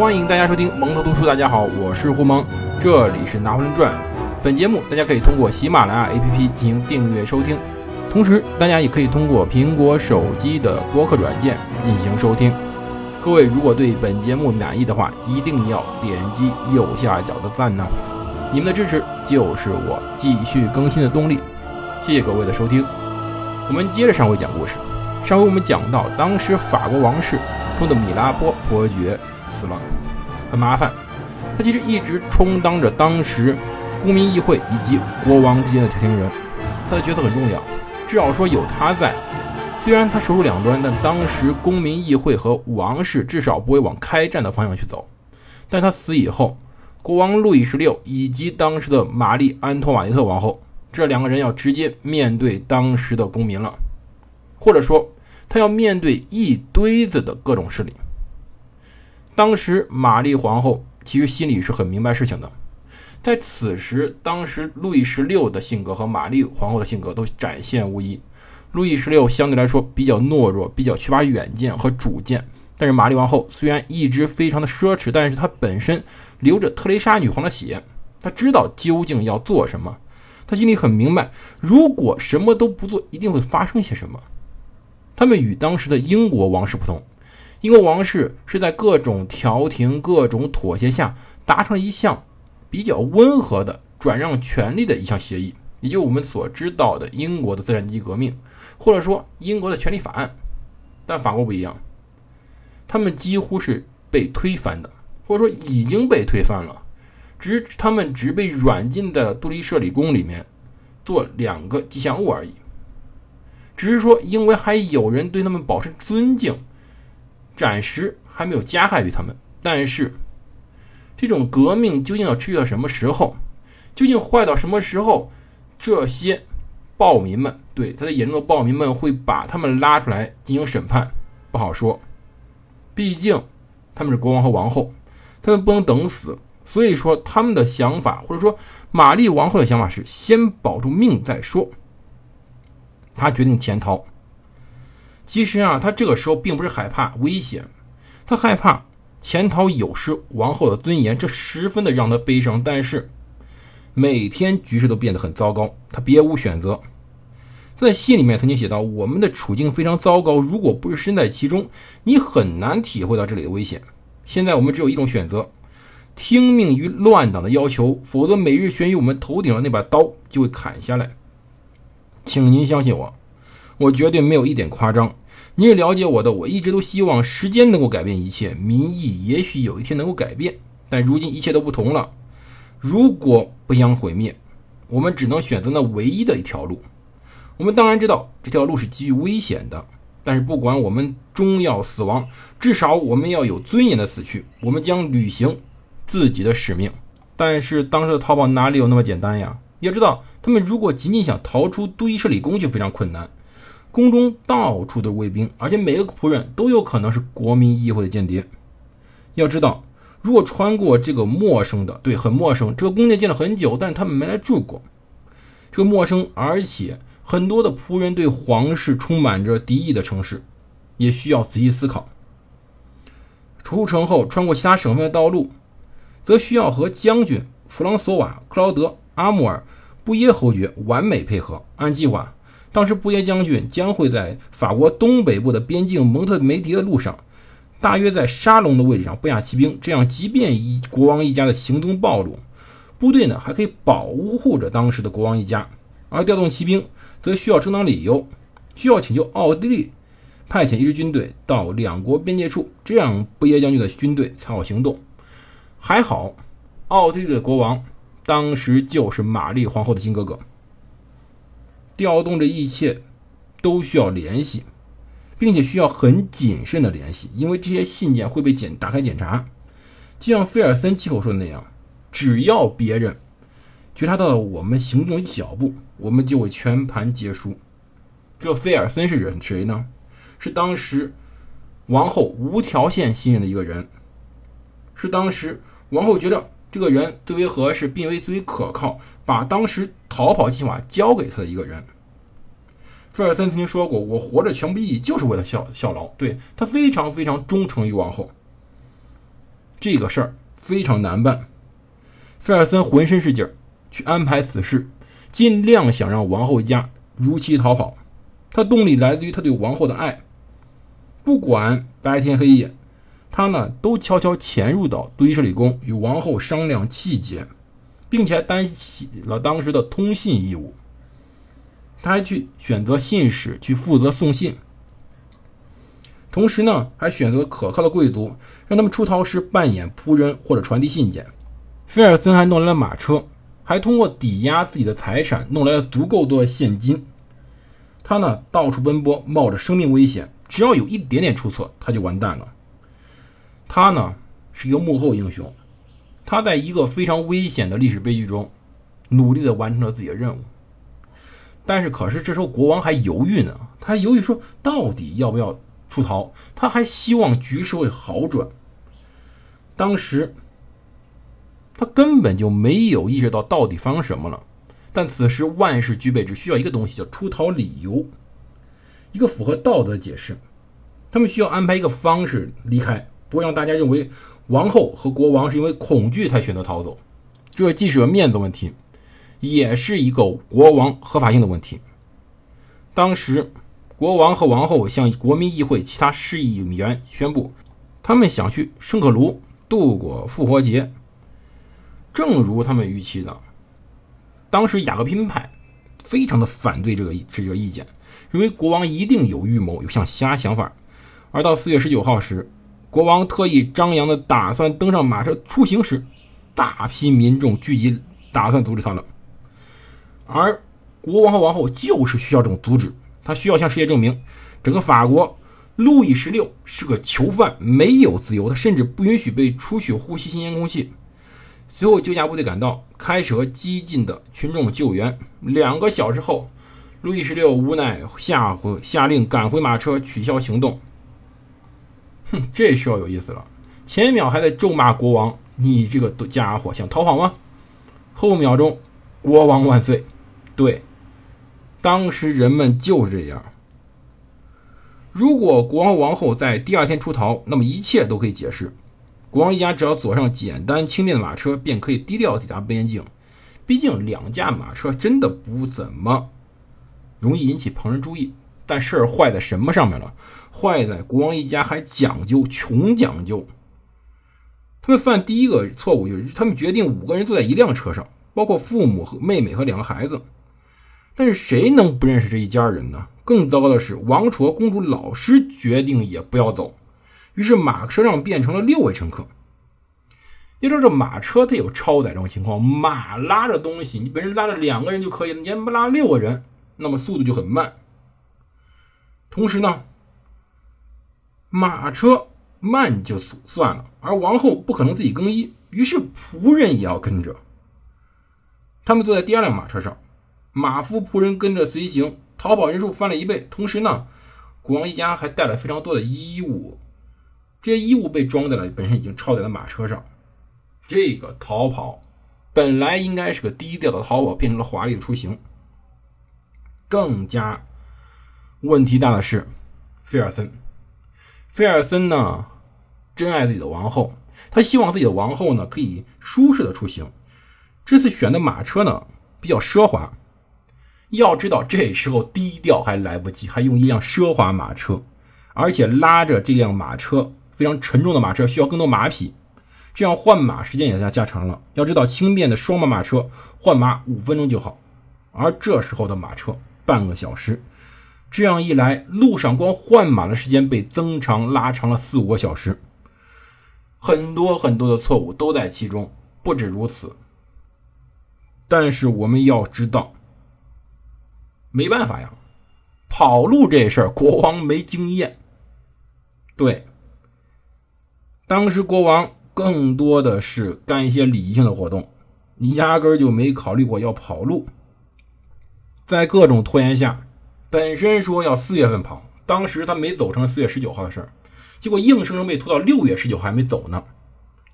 欢迎大家收听蒙头读书。大家好，我是胡蒙，这里是拿破仑传。本节目大家可以通过喜马拉雅 APP 进行订阅收听，同时大家也可以通过苹果手机的播客软件进行收听。各位如果对本节目满意的话，一定要点击右下角的赞呢，你们的支持就是我继续更新的动力。谢谢各位的收听。我们接着上回讲故事。上回我们讲到，当时法国王室中的米拉波伯爵死了，很麻烦。他其实一直充当着当时公民议会以及国王之间的调停人，他的角色很重要。至少说有他在，虽然他手握两端，但当时公民议会和王室至少不会往开战的方向去走。但他死以后，国王路易十六以及当时的玛丽安托瓦内特王后这两个人要直接面对当时的公民了。或者说，他要面对一堆子的各种势力。当时玛丽皇后其实心里是很明白事情的，在此时，当时路易十六的性格和玛丽皇后的性格都展现无疑。路易十六相对来说比较懦弱，比较缺乏远见和主见，但是玛丽王后虽然一直非常的奢侈，但是她本身流着特蕾莎女皇的血，她知道究竟要做什么，她心里很明白，如果什么都不做，一定会发生些什么。他们与当时的英国王室不同，英国王室是在各种调停、各种妥协下达成了一项比较温和的转让权力的一项协议，也就我们所知道的英国的资产阶级革命，或者说英国的权利法案。但法国不一样，他们几乎是被推翻的，或者说已经被推翻了，只是他们只被软禁在了杜立舍里宫里面，做两个吉祥物而已。只是说，因为还有人对他们保持尊敬，暂时还没有加害于他们。但是，这种革命究竟要持续到什么时候？究竟坏到什么时候？这些暴民们，对他的眼中的暴民们，会把他们拉出来进行审判，不好说。毕竟他们是国王和王后，他们不能等死。所以说，他们的想法，或者说玛丽王后的想法是先保住命再说。他决定潜逃。其实啊，他这个时候并不是害怕危险，他害怕潜逃有失王后的尊严，这十分的让他悲伤。但是每天局势都变得很糟糕，他别无选择。在信里面曾经写到：“我们的处境非常糟糕，如果不是身在其中，你很难体会到这里的危险。现在我们只有一种选择：听命于乱党的要求，否则每日悬于我们头顶的那把刀就会砍下来。”请您相信我，我绝对没有一点夸张。你也了解我的，我一直都希望时间能够改变一切，民意也许有一天能够改变，但如今一切都不同了。如果不想毁灭，我们只能选择那唯一的一条路。我们当然知道这条路是极具危险的，但是不管我们终要死亡，至少我们要有尊严的死去。我们将履行自己的使命。但是当时的逃跑哪里有那么简单呀？要知道，他们如果仅仅想逃出都伊舍里宫就非常困难，宫中到处都是卫兵，而且每个仆人都有可能是国民议会的间谍。要知道，如果穿过这个陌生的，对，很陌生，这个宫殿建了很久，但是他们没来住过，这个陌生，而且很多的仆人对皇室充满着敌意的城市，也需要仔细思考。出城后穿过其他省份的道路，则需要和将军弗朗索瓦·克劳德。阿穆尔布耶侯爵完美配合。按计划，当时布耶将军将会在法国东北部的边境蒙特梅迪的路上，大约在沙龙的位置上布下骑兵。这样，即便一国王一家的行踪暴露，部队呢还可以保护着当时的国王一家。而调动骑兵，则需要正当理由，需要请求奥地利派遣一支军队到两国边界处，这样布耶将军的军队才好行动。还好，奥地利的国王。当时就是玛丽皇后的亲哥哥，调动这一切都需要联系，并且需要很谨慎的联系，因为这些信件会被检打开检查。就像菲尔森亲口说的那样，只要别人觉察到了我们行动的脚步，我们就会全盘皆输。这菲尔森是谁呢？是当时王后无条件信任的一个人，是当时王后觉得。这个人最为合适，并为最为可靠，把当时逃跑计划交给他的一个人。菲尔森曾经说过：“我活着全部意义就是为了效效劳。”对他非常非常忠诚于王后。这个事儿非常难办。菲尔森浑身是劲儿去安排此事，尽量想让王后一家如期逃跑。他动力来自于他对王后的爱，不管白天黑夜，他呢都悄悄潜入到杜伊舍里宫与王后商量细节，并且担起了当时的通信义务。他还去选择信使去负责送信，同时呢还选择可靠的贵族，让他们出逃时扮演仆人或者传递信件。菲尔森还弄来了马车，还通过抵押自己的财产弄来了足够多的现金。他呢，到处奔波，冒着生命危险，只要有一点点出错，他就完蛋了。他呢，是一个幕后英雄，他在一个非常危险的历史悲剧中，努力的完成了自己的任务。但是，可是这时候国王还犹豫呢，他犹豫说，到底要不要出逃？他还希望局势会好转。当时，他根本就没有意识到到底发生什么了。但此时万事俱备，只需要一个东西，叫出逃理由，一个符合道德解释。他们需要安排一个方式离开，不会让大家认为王后和国王是因为恐惧才选择逃走。这既是个面子问题，也是一个国王合法性的问题。当时，国王和王后向国民议会其他市议员宣布，他们想去圣克卢度过复活节。正如他们预期的。当时雅各宾派非常的反对这个这个意见，认为国王一定有预谋，有想其他想法。而到四月十九号时，国王特意张扬的打算登上马车出行时，大批民众聚集，打算阻止他了。而国王和王后就是需要这种阻止，他需要向世界证明，整个法国路易十六是个囚犯，没有自由，他甚至不允许被出去呼吸新鲜空气。随后，救驾部队赶到，开始和激进的群众救援。两个小时后，路易十六无奈下回下令赶回马车，取消行动。哼，这需要有意思了，前一秒还在咒骂国王：“你这个家伙想逃跑吗？”后秒钟，国王万岁！对，当时人们就是这样。如果国王王后在第二天出逃，那么一切都可以解释。国王一家只要坐上简单轻便的马车，便可以低调抵达边境。毕竟两架马车真的不怎么容易引起旁人注意。但事儿坏在什么上面了？坏在国王一家还讲究，穷讲究。他们犯第一个错误就是，他们决定五个人坐在一辆车上，包括父母和妹妹和两个孩子。但是谁能不认识这一家人呢？更糟糕的是，王储和公主老师决定也不要走。于是马车上变成了六位乘客。要知道，这马车它有超载这种情况，马拉着东西，你本身拉着两个人就可以了，你还不拉六个人，那么速度就很慢。同时呢，马车慢就算了，而王后不可能自己更衣，于是仆人也要跟着。他们坐在第二辆马车上，马夫仆人跟着随行，逃跑人数翻了一倍。同时呢，国王一家还带了非常多的衣物。这些衣物被装在了本身已经超载的马车上。这个逃跑本来应该是个低调的逃跑，变成了华丽的出行。更加问题大的是菲尔森。菲尔森呢，真爱自己的王后，他希望自己的王后呢可以舒适的出行。这次选的马车呢比较奢华。要知道，这时候低调还来不及，还用一辆奢华马车，而且拉着这辆马车。非常沉重的马车需要更多马匹，这样换马时间也加加长了。要知道，轻便的双马马车换马五分钟就好，而这时候的马车半个小时。这样一来，路上光换马的时间被增长拉长了四五个小时，很多很多的错误都在其中。不止如此，但是我们要知道，没办法呀，跑路这事儿国王没经验，对。当时国王更多的是干一些礼仪性的活动，压根就没考虑过要跑路。在各种拖延下，本身说要四月份跑，当时他没走成四月十九号的事儿，结果硬生生被拖到六月十九号还没走呢。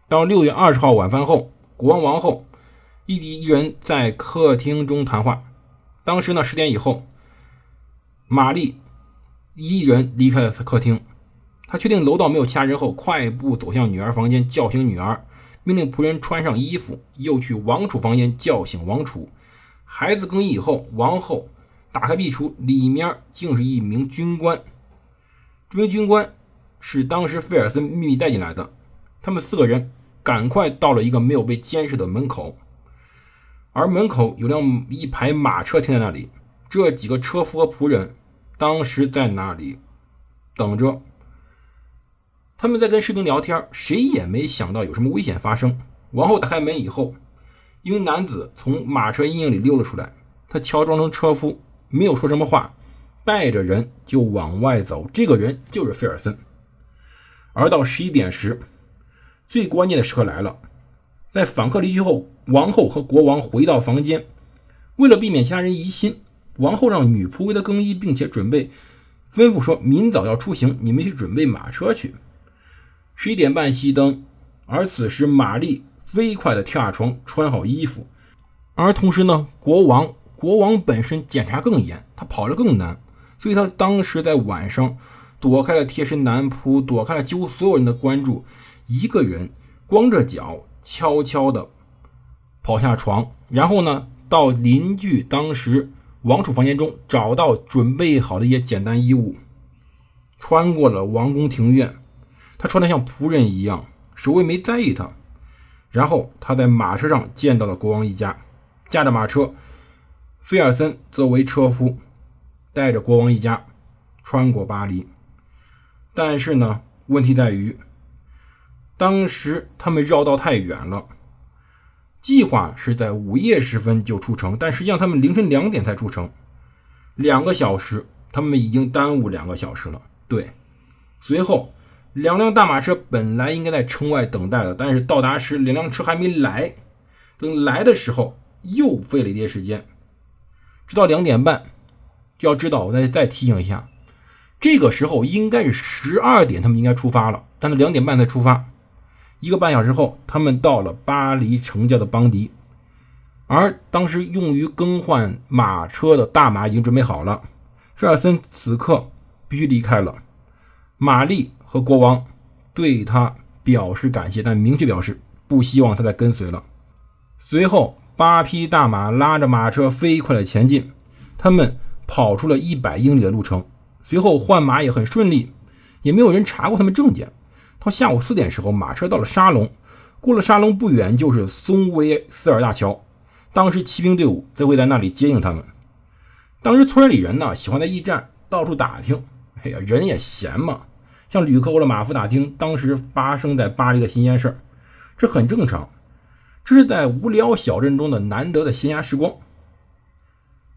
到六月二十号晚饭后，国王王后一一人在客厅中谈话。当时呢十点以后，玛丽一人离开了客厅。他确定楼道没有其他人后，快步走向女儿房间，叫醒女儿，命令仆人穿上衣服，又去王储房间叫醒王储。孩子更衣以后，王后打开壁橱，里面竟是一名军官。这名军官是当时菲尔森秘密带进来的。他们四个人赶快到了一个没有被监视的门口，而门口有辆一排马车停在那里。这几个车夫和仆人当时在那里等着。他们在跟士兵聊天，谁也没想到有什么危险发生。王后打开门以后，一名男子从马车阴影里溜了出来。他乔装成车夫，没有说什么话，带着人就往外走。这个人就是菲尔森。而到十一点时，最关键的时刻来了。在访客离去后，王后和国王回到房间。为了避免其他人疑心，王后让女仆为他更衣，并且准备吩咐说：“明早要出行，你们去准备马车去。”十一点半熄灯，而此时玛丽飞快地跳下床，穿好衣服。而同时呢，国王国王本身检查更严，他跑得更难，所以他当时在晚上躲开了贴身男仆，躲开了几乎所有人的关注，一个人光着脚悄悄地跑下床，然后呢，到邻居当时王储房间中找到准备好的一些简单衣物，穿过了王宫庭院。他穿得像仆人一样，守卫没在意他。然后他在马车上见到了国王一家，驾着马车，菲尔森作为车夫，带着国王一家穿过巴黎。但是呢，问题在于，当时他们绕道太远了。计划是在午夜时分就出城，但实际上他们凌晨两点才出城，两个小时，他们已经耽误两个小时了。对，随后。两辆大马车本来应该在城外等待的，但是到达时两辆车还没来。等来的时候又费了一些时间，直到两点半。就要知道，我再再提醒一下，这个时候应该是十二点，他们应该出发了，但是两点半才出发。一个半小时后，他们到了巴黎城郊的邦迪，而当时用于更换马车的大马已经准备好了。菲尔森此刻必须离开了，玛丽。和国王对他表示感谢，但明确表示不希望他再跟随了。随后，八匹大马拉着马车飞快的前进，他们跑出了一百英里的路程。随后换马也很顺利，也没有人查过他们证件。到下午四点时候，马车到了沙龙，过了沙龙不远就是松威斯尔大桥。当时骑兵队伍则会在那里接应他们。当时村里人呢喜欢在驿站到处打听，哎呀，人也闲嘛。向旅客或者马夫打听当时发生在巴黎的新鲜事儿，这很正常。这是在无聊小镇中的难得的闲暇时光。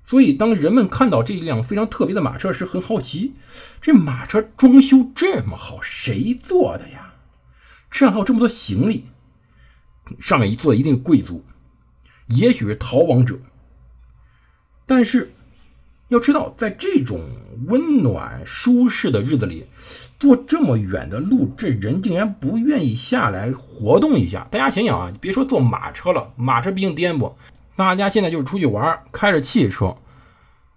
所以，当人们看到这一辆非常特别的马车时，很好奇：这马车装修这么好，谁做的呀？车上还有这么多行李，上面一坐一定贵族，也许是逃亡者。但是。要知道，在这种温暖舒适的日子里，坐这么远的路，这人竟然不愿意下来活动一下。大家想想啊，别说坐马车了，马车毕竟颠簸。大家现在就是出去玩，开着汽车，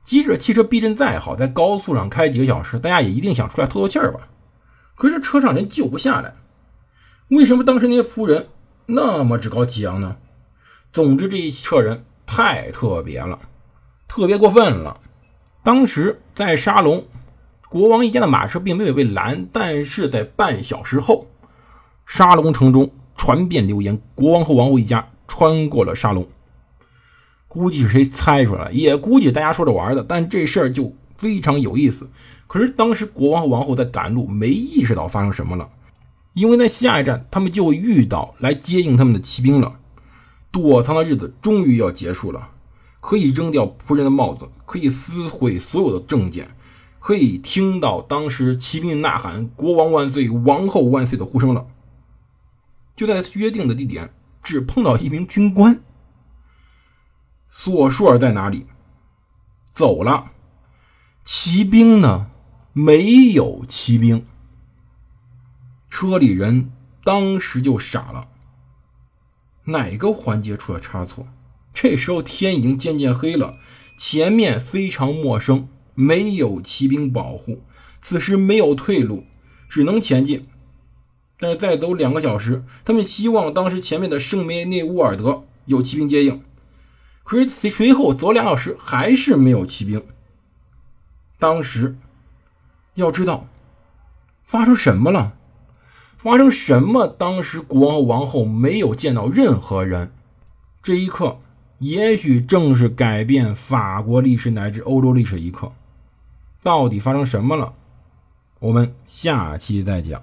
即使汽车避震再好，在高速上开几个小时，大家也一定想出来透透气儿吧。可是车上人就不下来，为什么当时那些仆人那么趾高气扬呢？总之，这一车人太特别了，特别过分了。当时在沙龙，国王一家的马车并没有被拦，但是在半小时后，沙龙城中传遍流言，国王和王后一家穿过了沙龙。估计是谁猜出来，也估计大家说着玩的，但这事儿就非常有意思。可是当时国王和王后在赶路，没意识到发生什么了，因为在下一站他们就遇到来接应他们的骑兵了，躲藏的日子终于要结束了。可以扔掉仆人的帽子，可以撕毁所有的证件，可以听到当时骑兵呐喊“国王万岁，王后万岁”的呼声了。就在约定的地点，只碰到一名军官。索舒尔在哪里？走了。骑兵呢？没有骑兵。车里人当时就傻了。哪个环节出了差错？这时候天已经渐渐黑了，前面非常陌生，没有骑兵保护，此时没有退路，只能前进。但是再走两个小时，他们希望当时前面的圣梅内乌尔德有骑兵接应，可是随后走两小时还是没有骑兵。当时要知道发生什么了？发生什么？当时国王和王后没有见到任何人。这一刻，也许正是改变法国历史乃至欧洲历史一刻。到底发生什么了？我们下期再讲。